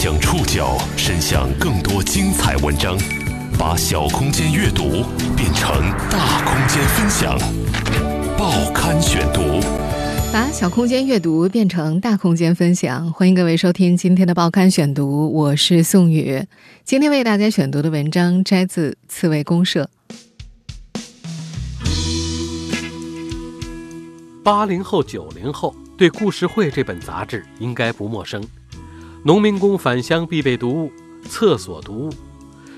将触角伸向更多精彩文章，把小空间阅读变成大空间分享。报刊选读，把小空间阅读变成大空间分享。欢迎各位收听今天的报刊选读，我是宋宇。今天为大家选读的文章摘自《刺猬公社》。八零后、九零后对《故事会》这本杂志应该不陌生。农民工返乡必备读物，厕所读物。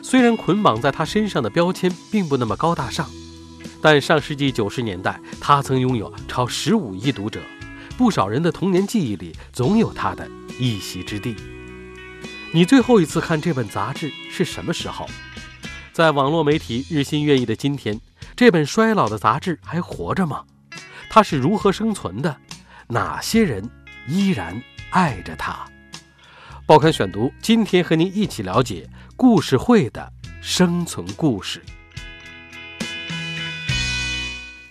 虽然捆绑在他身上的标签并不那么高大上，但上世纪九十年代，他曾拥有超十五亿读者，不少人的童年记忆里总有他的一席之地。你最后一次看这本杂志是什么时候？在网络媒体日新月异的今天，这本衰老的杂志还活着吗？它是如何生存的？哪些人依然爱着它？报刊选读，今天和您一起了解故事会的生存故事。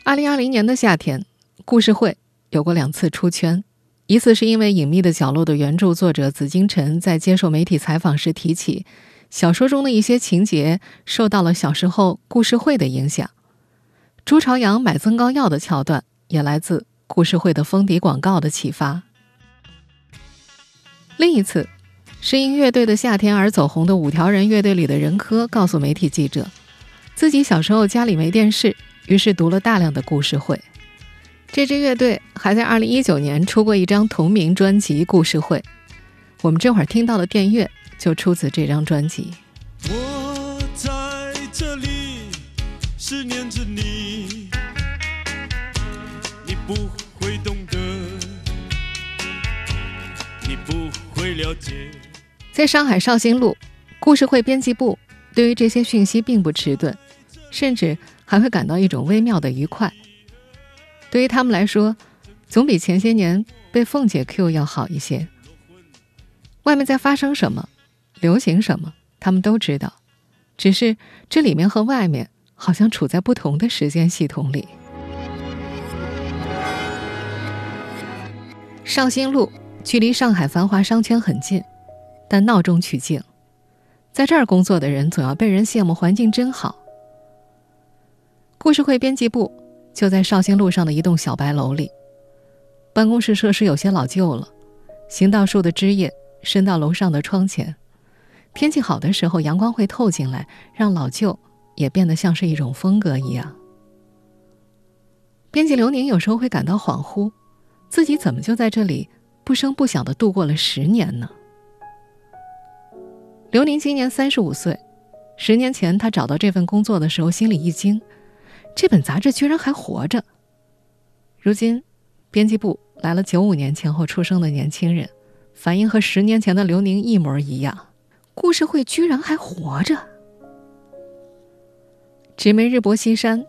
二零二零年的夏天，故事会有过两次出圈，一次是因为《隐秘的角落》的原著作者紫金陈在接受媒体采访时提起，小说中的一些情节受到了小时候故事会的影响。朱朝阳买增高药的桥段。也来自故事会的封底广告的启发。另一次，是因乐队的夏天而走红的五条人乐队里的任科告诉媒体记者，自己小时候家里没电视，于是读了大量的故事会。这支乐队还在2019年出过一张同名专辑《故事会》，我们这会儿听到的电乐就出自这张专辑。我在这里思念着你你。不会懂得，你不会了解。在上海绍兴路故事会编辑部，对于这些讯息并不迟钝，甚至还会感到一种微妙的愉快。对于他们来说，总比前些年被凤姐 Q 要好一些。外面在发生什么，流行什么，他们都知道，只是这里面和外面好像处在不同的时间系统里。绍兴路距离上海繁华商圈很近，但闹中取静，在这儿工作的人总要被人羡慕，环境真好。故事会编辑部就在绍兴路上的一栋小白楼里，办公室设施有些老旧了，行道树的枝叶伸到楼上的窗前，天气好的时候，阳光会透进来，让老旧也变得像是一种风格一样。编辑刘宁有时候会感到恍惚。自己怎么就在这里不声不响的度过了十年呢？刘宁今年三十五岁，十年前他找到这份工作的时候，心里一惊，这本杂志居然还活着。如今，编辑部来了九五年前后出生的年轻人，反应和十年前的刘宁一模一样。故事会居然还活着。纸媒日薄西山，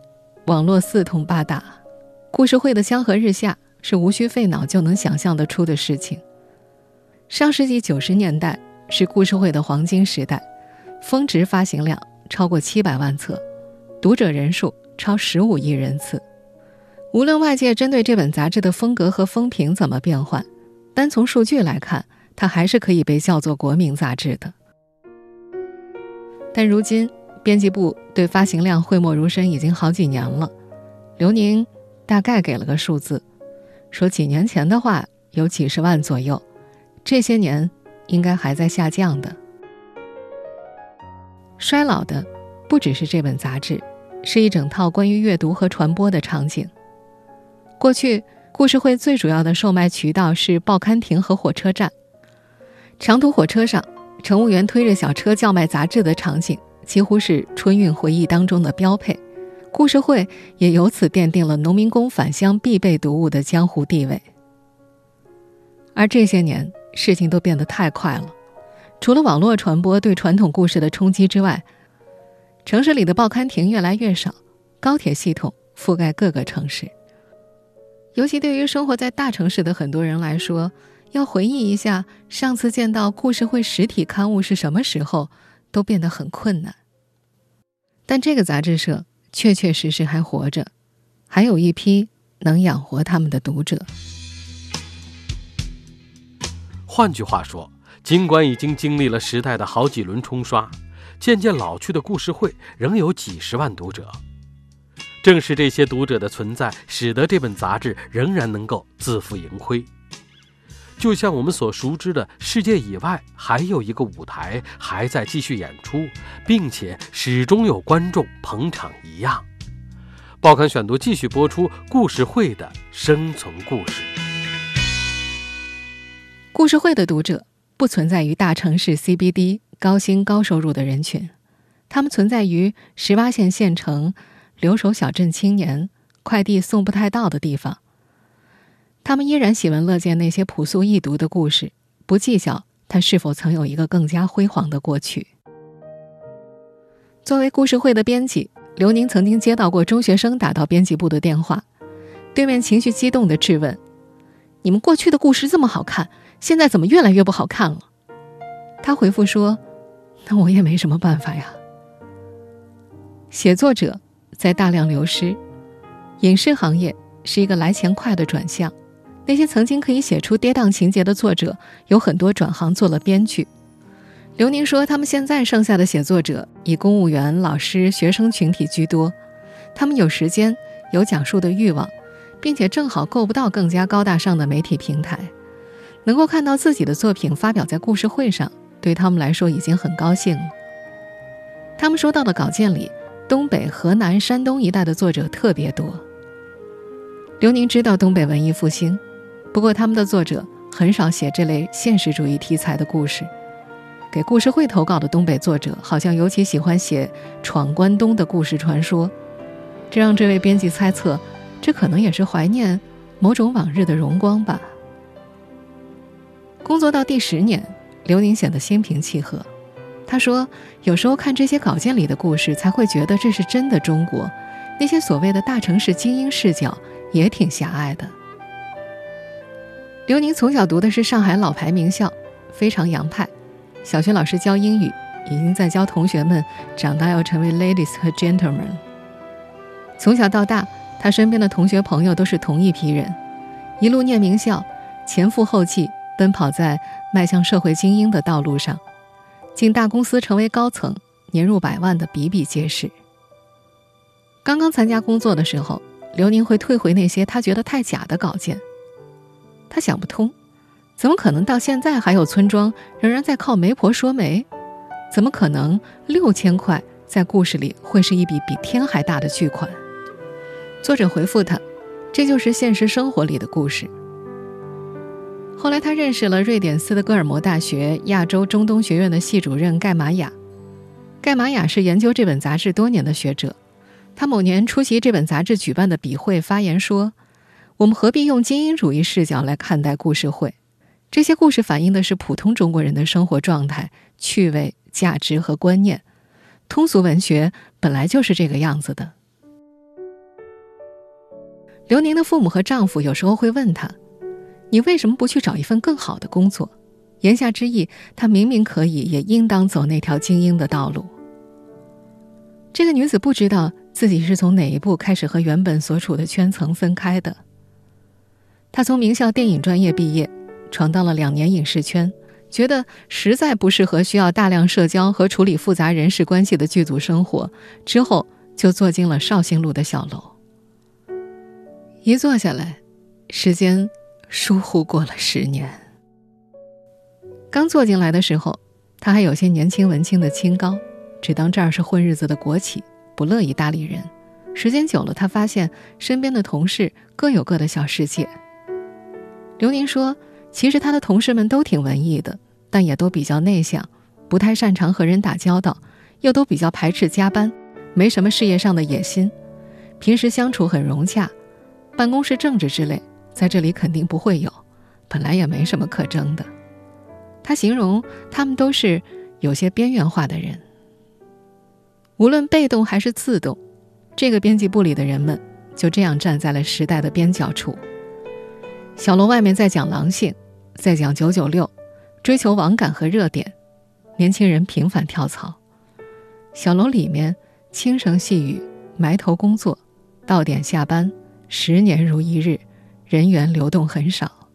网络四通八达，故事会的江河日下。是无需费脑就能想象得出的事情。上世纪九十年代是故事会的黄金时代，峰值发行量超过七百万册，读者人数超十五亿人次。无论外界针对这本杂志的风格和风评怎么变换，单从数据来看，它还是可以被叫做国民杂志的。但如今编辑部对发行量讳莫如深已经好几年了。刘宁大概给了个数字。说几年前的话有几十万左右，这些年应该还在下降的。衰老的不只是这本杂志，是一整套关于阅读和传播的场景。过去故事会最主要的售卖渠道是报刊亭和火车站，长途火车上乘务员推着小车叫卖杂志的场景，几乎是春运回忆当中的标配。故事会也由此奠定了农民工返乡必备读物的江湖地位。而这些年，事情都变得太快了。除了网络传播对传统故事的冲击之外，城市里的报刊亭越来越少，高铁系统覆盖各个城市。尤其对于生活在大城市的很多人来说，要回忆一下上次见到故事会实体刊物是什么时候，都变得很困难。但这个杂志社。确确实实还活着，还有一批能养活他们的读者。换句话说，尽管已经经历了时代的好几轮冲刷，渐渐老去的故事会仍有几十万读者。正是这些读者的存在，使得这本杂志仍然能够自负盈亏。就像我们所熟知的，世界以外还有一个舞台还在继续演出，并且始终有观众捧场一样。报刊选读继续播出故事会的生存故事。故事会的读者不存在于大城市 CBD 高薪高收入的人群，他们存在于十八线县城。留守小镇青年，快递送不太到的地方。他们依然喜闻乐见那些朴素易读的故事，不计较他是否曾有一个更加辉煌的过去。作为故事会的编辑，刘宁曾经接到过中学生打到编辑部的电话，对面情绪激动的质问：“你们过去的故事这么好看，现在怎么越来越不好看了？”他回复说：“那我也没什么办法呀。”写作者。在大量流失，影视行业是一个来钱快的转向。那些曾经可以写出跌宕情节的作者，有很多转行做了编剧。刘宁说，他们现在剩下的写作者以公务员、老师、学生群体居多。他们有时间，有讲述的欲望，并且正好够不到更加高大上的媒体平台，能够看到自己的作品发表在故事会上，对他们来说已经很高兴了。他们收到的稿件里。东北、河南、山东一带的作者特别多。刘宁知道东北文艺复兴，不过他们的作者很少写这类现实主义题材的故事。给故事会投稿的东北作者好像尤其喜欢写闯关东的故事传说，这让这位编辑猜测，这可能也是怀念某种往日的荣光吧。工作到第十年，刘宁显得心平气和。他说：“有时候看这些稿件里的故事，才会觉得这是真的中国。那些所谓的大城市精英视角也挺狭隘的。”刘宁从小读的是上海老牌名校，非常洋派。小学老师教英语，已经在教同学们长大要成为 ladies 和 gentlemen。从小到大，他身边的同学朋友都是同一批人，一路念名校，前赴后继，奔跑在迈向社会精英的道路上。进大公司成为高层，年入百万的比比皆是。刚刚参加工作的时候，刘宁会退回那些他觉得太假的稿件。他想不通，怎么可能到现在还有村庄仍然在靠媒婆说媒？怎么可能六千块在故事里会是一笔比天还大的巨款？作者回复他：“这就是现实生活里的故事。”后来，他认识了瑞典斯德哥尔摩大学亚洲中东学院的系主任盖玛雅。盖玛雅是研究这本杂志多年的学者。他某年出席这本杂志举办的笔会，发言说：“我们何必用精英主义视角来看待故事会？这些故事反映的是普通中国人的生活状态、趣味、价值和观念。通俗文学本来就是这个样子的。”刘宁的父母和丈夫有时候会问他。你为什么不去找一份更好的工作？言下之意，她明明可以，也应当走那条精英的道路。这个女子不知道自己是从哪一步开始和原本所处的圈层分开的。她从名校电影专业毕业，闯荡了两年影视圈，觉得实在不适合需要大量社交和处理复杂人事关系的剧组生活，之后就坐进了绍兴路的小楼。一坐下来，时间。疏忽过了十年。刚坐进来的时候，他还有些年轻文青的清高，只当这儿是混日子的国企，不乐意搭理人。时间久了，他发现身边的同事各有各的小世界。刘宁说：“其实他的同事们都挺文艺的，但也都比较内向，不太擅长和人打交道，又都比较排斥加班，没什么事业上的野心，平时相处很融洽，办公室政治之类。”在这里肯定不会有，本来也没什么可争的。他形容他们都是有些边缘化的人。无论被动还是自动，这个编辑部里的人们就这样站在了时代的边角处。小楼外面在讲狼性，在讲九九六，追求网感和热点，年轻人频繁跳槽。小楼里面轻声细语，埋头工作，到点下班，十年如一日。人员流动很少。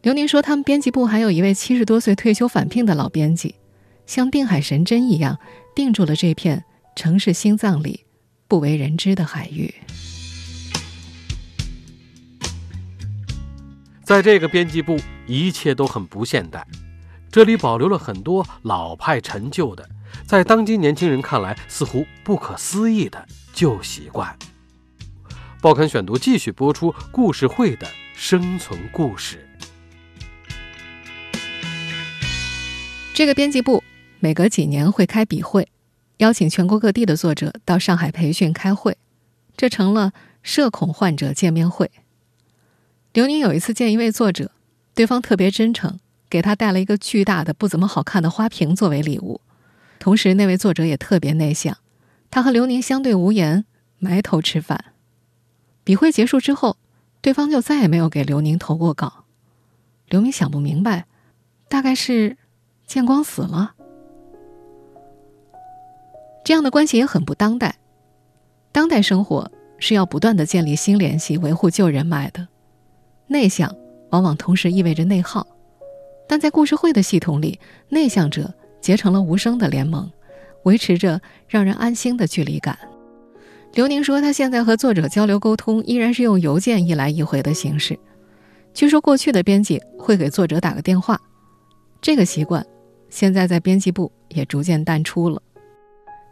刘宁说，他们编辑部还有一位七十多岁退休返聘的老编辑，像定海神针一样定住了这片城市心脏里不为人知的海域。在这个编辑部，一切都很不现代。这里保留了很多老派陈旧的，在当今年轻人看来似乎不可思议的旧习惯。报刊选读继续播出故事会的生存故事。这个编辑部每隔几年会开笔会，邀请全国各地的作者到上海培训开会，这成了社恐患者见面会。刘宁有一次见一位作者，对方特别真诚，给他带了一个巨大的、不怎么好看的花瓶作为礼物。同时，那位作者也特别内向，他和刘宁相对无言，埋头吃饭。笔会结束之后，对方就再也没有给刘宁投过稿。刘明想不明白，大概是见光死了。这样的关系也很不当代。当代生活是要不断的建立新联系，维护旧人脉的。内向往往同时意味着内耗，但在故事会的系统里，内向者结成了无声的联盟，维持着让人安心的距离感。刘宁说，他现在和作者交流沟通依然是用邮件一来一回的形式。据说过去的编辑会给作者打个电话，这个习惯现在在编辑部也逐渐淡出了。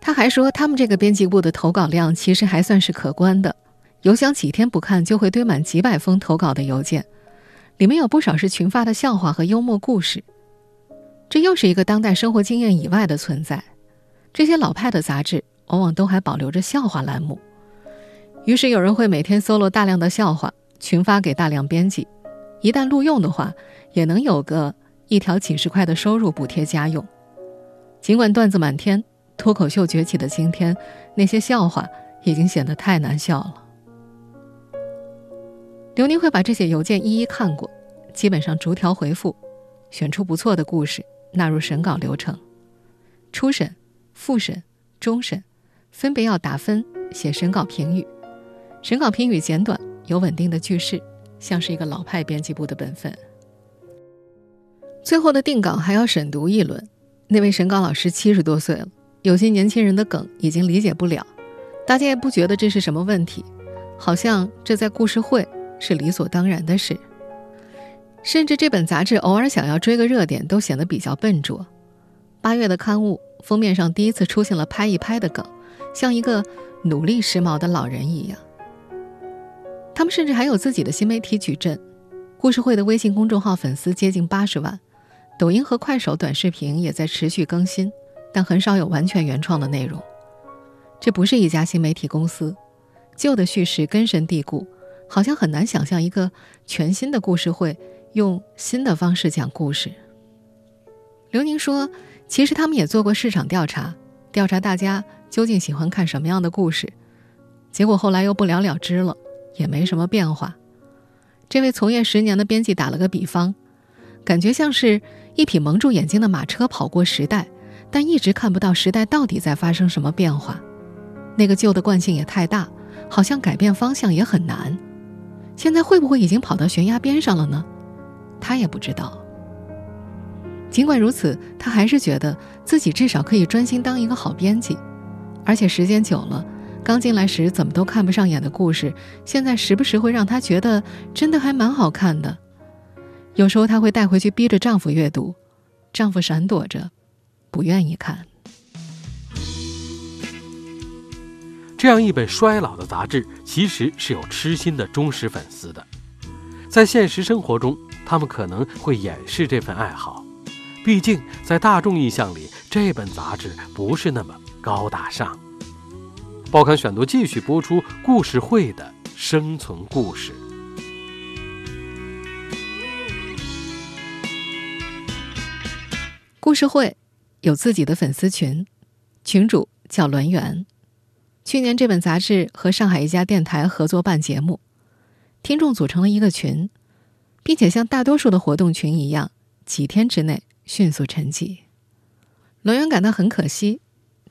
他还说，他们这个编辑部的投稿量其实还算是可观的。邮箱几天不看就会堆满几百封投稿的邮件，里面有不少是群发的笑话和幽默故事。这又是一个当代生活经验以外的存在。这些老派的杂志往往都还保留着笑话栏目，于是有人会每天搜罗大量的笑话群发给大量编辑，一旦录用的话，也能有个一条几十块的收入补贴家用。尽管段子满天，脱口秀崛起的今天，那些笑话已经显得太难笑了。刘宁会把这些邮件一一看过，基本上逐条回复，选出不错的故事纳入审稿流程。初审、复审、终审，分别要打分写审稿评语。审稿评语简短，有稳定的句式，像是一个老派编辑部的本分。最后的定稿还要审读一轮。那位审稿老师七十多岁了，有些年轻人的梗已经理解不了，大家也不觉得这是什么问题，好像这在故事会。是理所当然的事，甚至这本杂志偶尔想要追个热点，都显得比较笨拙。八月的刊物封面上第一次出现了“拍一拍”的梗，像一个努力时髦的老人一样。他们甚至还有自己的新媒体矩阵，故事会的微信公众号粉丝接近八十万，抖音和快手短视频也在持续更新，但很少有完全原创的内容。这不是一家新媒体公司，旧的叙事根深蒂固。好像很难想象一个全新的故事会用新的方式讲故事。刘宁说：“其实他们也做过市场调查，调查大家究竟喜欢看什么样的故事，结果后来又不了了之了，也没什么变化。”这位从业十年的编辑打了个比方，感觉像是一匹蒙住眼睛的马车跑过时代，但一直看不到时代到底在发生什么变化。那个旧的惯性也太大，好像改变方向也很难。现在会不会已经跑到悬崖边上了呢？他也不知道。尽管如此，他还是觉得自己至少可以专心当一个好编辑。而且时间久了，刚进来时怎么都看不上眼的故事，现在时不时会让她觉得真的还蛮好看的。有时候她会带回去逼着丈夫阅读，丈夫闪躲着，不愿意看。这样一本衰老的杂志，其实是有痴心的忠实粉丝的。在现实生活中，他们可能会掩饰这份爱好，毕竟在大众印象里，这本杂志不是那么高大上。报刊选读继续播出故事会的生存故事。故事会有自己的粉丝群，群主叫栾源。去年，这本杂志和上海一家电台合作办节目，听众组成了一个群，并且像大多数的活动群一样，几天之内迅速沉寂。栾源感到很可惜，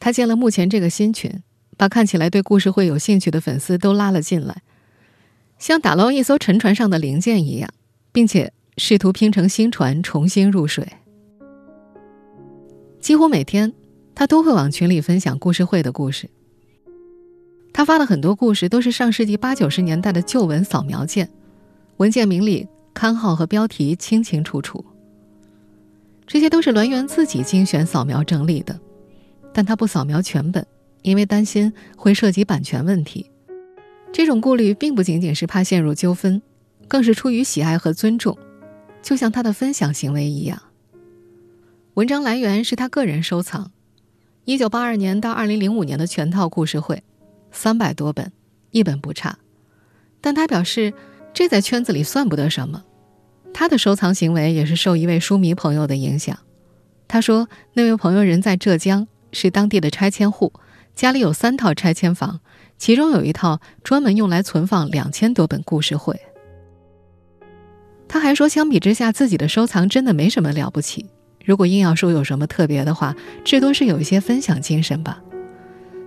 他建了目前这个新群，把看起来对故事会有兴趣的粉丝都拉了进来，像打捞一艘沉船上的零件一样，并且试图拼成新船重新入水。几乎每天，他都会往群里分享故事会的故事。他发了很多故事，都是上世纪八九十年代的旧文扫描件，文件名里刊号和标题清清楚楚。这些都是栾源自己精选扫描整理的，但他不扫描全本，因为担心会涉及版权问题。这种顾虑并不仅仅是怕陷入纠纷，更是出于喜爱和尊重，就像他的分享行为一样。文章来源是他个人收藏，一九八二年到二零零五年的全套故事会，三百多本，一本不差。但他表示，这在圈子里算不得什么。他的收藏行为也是受一位书迷朋友的影响。他说，那位朋友人在浙江，是当地的拆迁户，家里有三套拆迁房，其中有一套专门用来存放两千多本故事会。他还说，相比之下，自己的收藏真的没什么了不起。如果硬要说有什么特别的话，至多是有一些分享精神吧。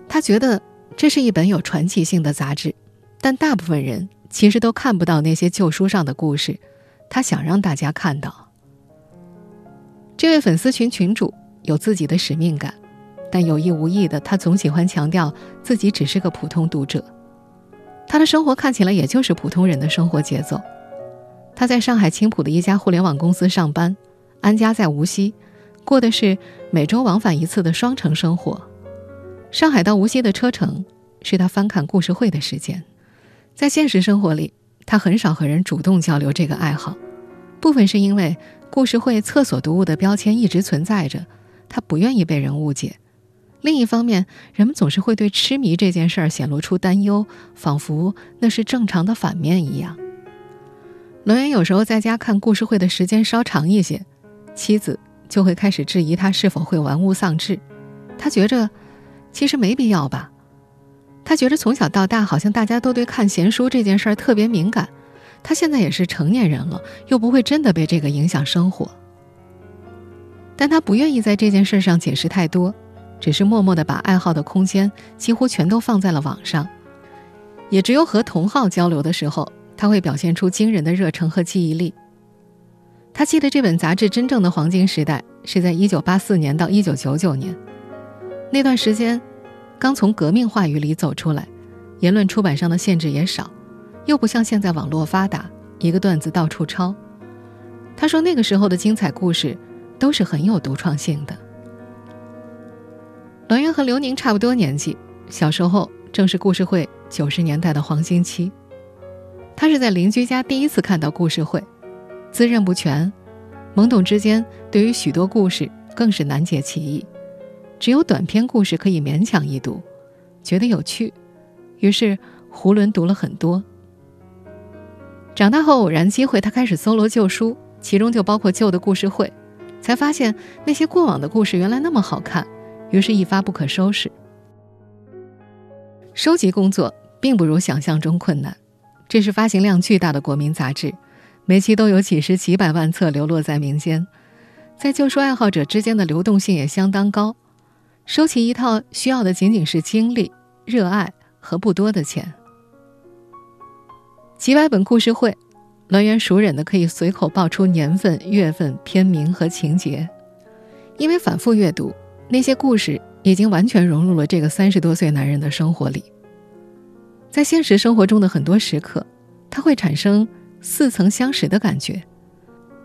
他觉得这是一本有传奇性的杂志，但大部分人其实都看不到那些旧书上的故事，他想让大家看到。这位粉丝群群主有自己的使命感，但有意无意的，他总喜欢强调自己只是个普通读者。他的生活看起来也就是普通人的生活节奏。他在上海青浦的一家互联网公司上班。安家在无锡，过的是每周往返一次的双城生活。上海到无锡的车程是他翻看故事会的时间。在现实生活里，他很少和人主动交流这个爱好，部分是因为故事会厕所读物的标签一直存在着，他不愿意被人误解；另一方面，人们总是会对痴迷这件事儿显露出担忧，仿佛那是正常的反面一样。栾源有时候在家看故事会的时间稍长一些。妻子就会开始质疑他是否会玩物丧志，他觉着其实没必要吧。他觉着从小到大好像大家都对看闲书这件事儿特别敏感，他现在也是成年人了，又不会真的被这个影响生活。但他不愿意在这件事上解释太多，只是默默地把爱好的空间几乎全都放在了网上，也只有和同好交流的时候，他会表现出惊人的热诚和记忆力。他记得这本杂志真正的黄金时代是在1984年到1999年，那段时间，刚从革命话语里走出来，言论出版上的限制也少，又不像现在网络发达，一个段子到处抄。他说那个时候的精彩故事都是很有独创性的。栾源和刘宁差不多年纪，小时候正是故事会九十年代的黄金期。他是在邻居家第一次看到故事会。自认不全，懵懂之间，对于许多故事更是难解其意。只有短篇故事可以勉强一读，觉得有趣，于是囫囵读了很多。长大后偶然机会，他开始搜罗旧书，其中就包括旧的故事会，才发现那些过往的故事原来那么好看，于是一发不可收拾。收集工作并不如想象中困难，这是发行量巨大的国民杂志。每期都有几十几百万册流落在民间，在旧书爱好者之间的流动性也相当高。收起一套需要的仅仅是精力、热爱和不多的钱。几百本故事会，栾源熟稔的可以随口报出年份、月份、篇名和情节，因为反复阅读，那些故事已经完全融入了这个三十多岁男人的生活里。在现实生活中的很多时刻，他会产生。似曾相识的感觉，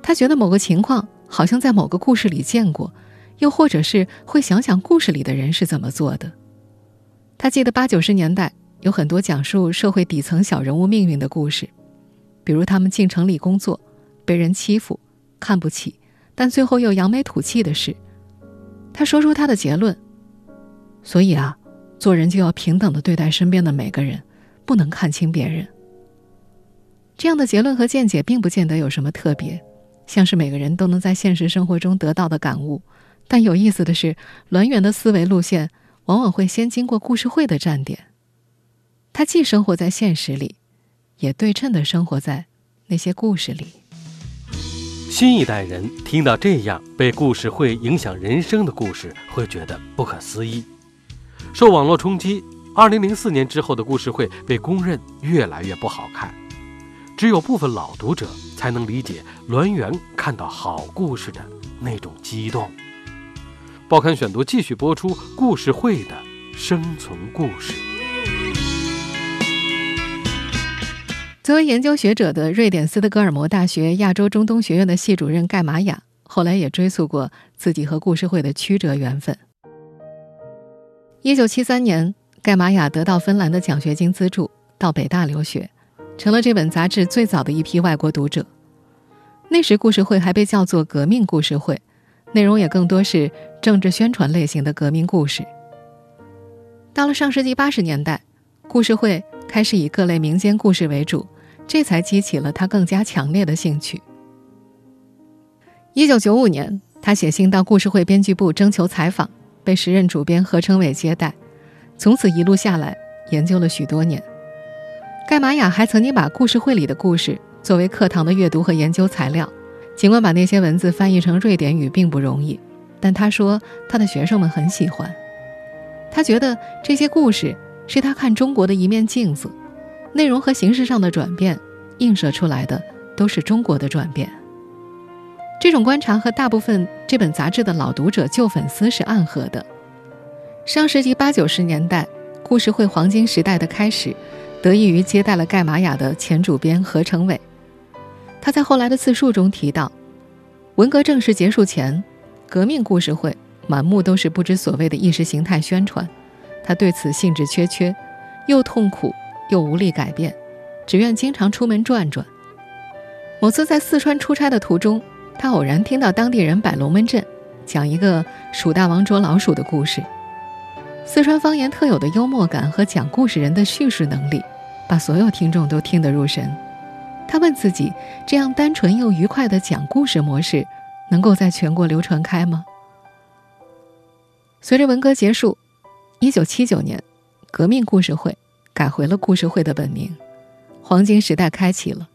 他觉得某个情况好像在某个故事里见过，又或者是会想想故事里的人是怎么做的。他记得八九十年代有很多讲述社会底层小人物命运的故事，比如他们进城里工作，被人欺负、看不起，但最后又扬眉吐气的事。他说出他的结论：所以啊，做人就要平等的对待身边的每个人，不能看清别人。这样的结论和见解并不见得有什么特别，像是每个人都能在现实生活中得到的感悟。但有意思的是，栾源的思维路线往往会先经过故事会的站点。他既生活在现实里，也对称的生活在那些故事里。新一代人听到这样被故事会影响人生的故事，会觉得不可思议。受网络冲击，二零零四年之后的故事会被公认越来越不好看。只有部分老读者才能理解栾源看到好故事的那种激动。报刊选读继续播出故事会的生存故事。作为研究学者的瑞典斯德哥尔摩大学亚洲中东学院的系主任盖玛雅，后来也追溯过自己和故事会的曲折缘分。一九七三年，盖玛雅得到芬兰的奖学金资助，到北大留学，成了这本杂志最早的一批外国读者。那时，故事会还被叫做革命故事会，内容也更多是政治宣传类型的革命故事。到了上世纪八十年代，故事会开始以各类民间故事为主。这才激起了他更加强烈的兴趣。一九九五年，他写信到故事会编辑部征求采访，被时任主编何成伟接待。从此一路下来，研究了许多年。盖玛雅还曾经把故事会里的故事作为课堂的阅读和研究材料。尽管把那些文字翻译成瑞典语并不容易，但他说他的学生们很喜欢。他觉得这些故事是他看中国的一面镜子。内容和形式上的转变，映射出来的都是中国的转变。这种观察和大部分这本杂志的老读者、旧粉丝是暗合的。上世纪八九十年代，故事会黄金时代的开始，得益于接待了盖玛雅的前主编何成伟。他在后来的自述中提到，文革正式结束前，革命故事会满目都是不知所谓的意识形态宣传，他对此兴致缺缺，又痛苦。又无力改变，只愿经常出门转转。某次在四川出差的途中，他偶然听到当地人摆龙门阵，讲一个鼠大王捉老鼠的故事。四川方言特有的幽默感和讲故事人的叙事能力，把所有听众都听得入神。他问自己：这样单纯又愉快的讲故事模式，能够在全国流传开吗？随着文革结束，一九七九年，革命故事会。改回了故事会的本名，黄金时代开启了。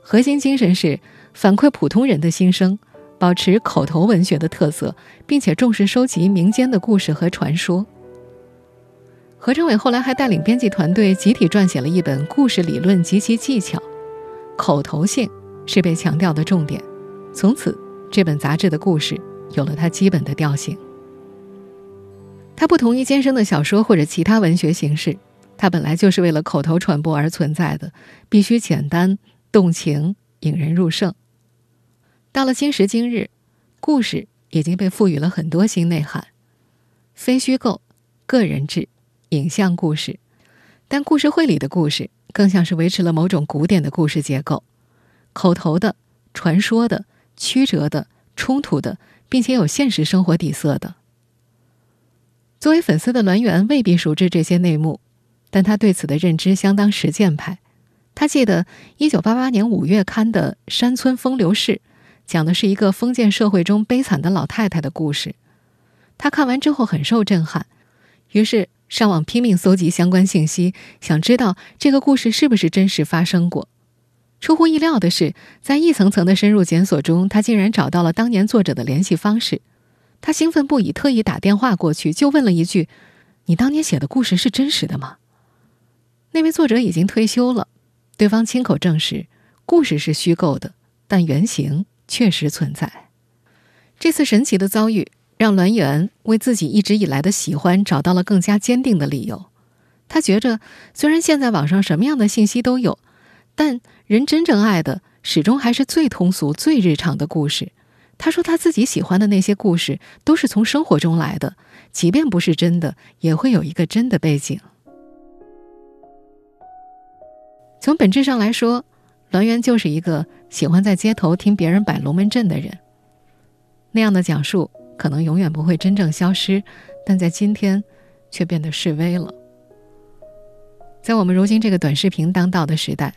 核心精神是反馈普通人的心声，保持口头文学的特色，并且重视收集民间的故事和传说。何成伟后来还带领编辑团队集体撰写了一本故事理论及其技巧，口头性是被强调的重点。从此，这本杂志的故事有了它基本的调性。它不同于艰深的小说或者其他文学形式。它本来就是为了口头传播而存在的，必须简单、动情、引人入胜。到了今时今日，故事已经被赋予了很多新内涵，非虚构、个人制、影像故事。但故事会里的故事更像是维持了某种古典的故事结构，口头的、传说的、曲折的、冲突的，并且有现实生活底色的。作为粉丝的栾源未必熟知这些内幕。但他对此的认知相当实践派。他记得一九八八年五月刊的《山村风流事》，讲的是一个封建社会中悲惨的老太太的故事。他看完之后很受震撼，于是上网拼命搜集相关信息，想知道这个故事是不是真实发生过。出乎意料的是，在一层层的深入检索中，他竟然找到了当年作者的联系方式。他兴奋不已，特意打电话过去，就问了一句：“你当年写的故事是真实的吗？”那位作者已经退休了，对方亲口证实，故事是虚构的，但原型确实存在。这次神奇的遭遇让栾源为自己一直以来的喜欢找到了更加坚定的理由。他觉着，虽然现在网上什么样的信息都有，但人真正爱的始终还是最通俗、最日常的故事。他说，他自己喜欢的那些故事都是从生活中来的，即便不是真的，也会有一个真的背景。从本质上来说，栾源就是一个喜欢在街头听别人摆龙门阵的人。那样的讲述可能永远不会真正消失，但在今天却变得示威了。在我们如今这个短视频当道的时代，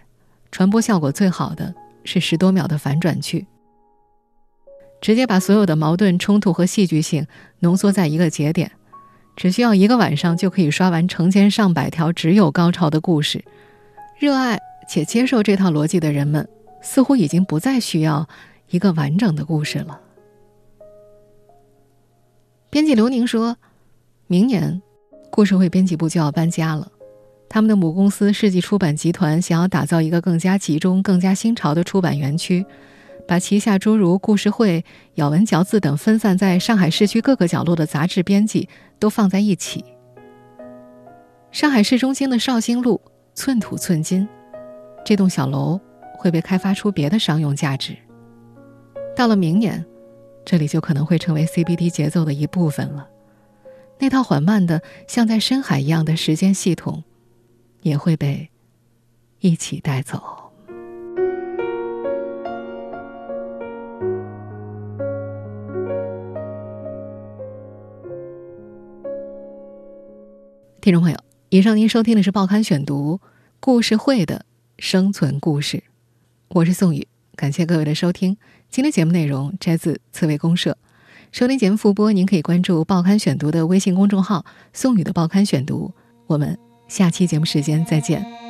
传播效果最好的是十多秒的反转剧，直接把所有的矛盾冲突和戏剧性浓缩在一个节点，只需要一个晚上就可以刷完成千上百条只有高潮的故事。热爱且接受这套逻辑的人们，似乎已经不再需要一个完整的故事了。编辑刘宁说：“明年，故事会编辑部就要搬家了，他们的母公司世纪出版集团想要打造一个更加集中、更加新潮的出版园区，把旗下诸如故事会、咬文嚼字等分散在上海市区各个角落的杂志编辑都放在一起。上海市中心的绍兴路寸土寸金，这栋小楼会被开发出别的商用价值。到了明年，这里就可能会成为 CBD 节奏的一部分了。那套缓慢的像在深海一样的时间系统，也会被一起带走。听众朋友，以上您收听的是《报刊选读》故事会的生存故事，我是宋宇，感谢各位的收听。今天节目内容摘自刺猬公社。收听节目复播，您可以关注《报刊选读》的微信公众号“宋宇的报刊选读”。我们下期节目时间再见。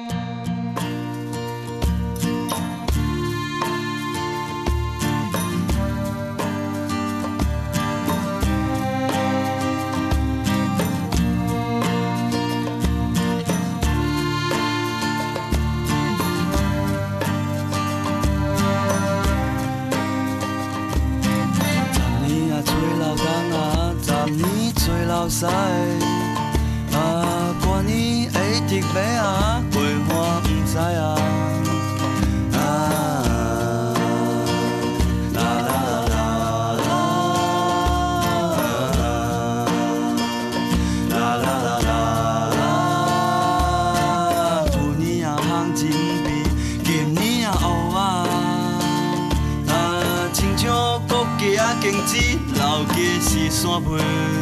是